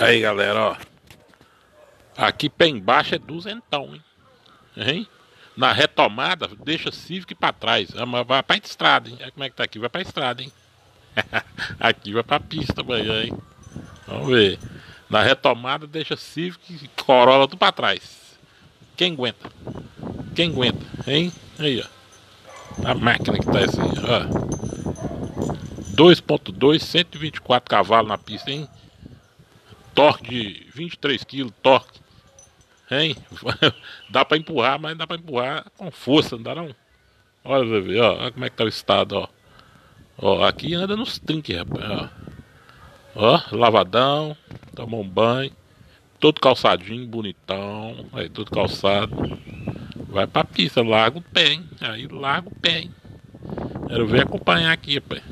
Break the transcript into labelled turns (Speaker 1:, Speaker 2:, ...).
Speaker 1: Aí galera, ó. Aqui pé embaixo é duzentão, hein? hein? Na retomada, deixa Civic pra trás. Ah, vai pra estrada, hein? Como é que tá aqui, vai pra estrada, hein? aqui vai pra pista amanhã, hein? Vamos ver. Na retomada, deixa Civic e Corolla tudo pra trás. Quem aguenta? Quem aguenta, hein? Aí, ó. A máquina que tá assim, ó. 2.2, 124 cavalos na pista, hein? Torque de 23 kg, torque. Hein? dá pra empurrar, mas dá pra empurrar com força, não dá não? Olha, ver, ó, olha como é que tá o estado, ó. Ó, aqui anda nos trinques, rapaz, ó. Ó, lavadão, tomou um banho, todo calçadinho, bonitão, aí todo calçado. Vai pra pista, larga o pé, hein? Aí larga o pé, hein? Quero ver acompanhar aqui, rapaz.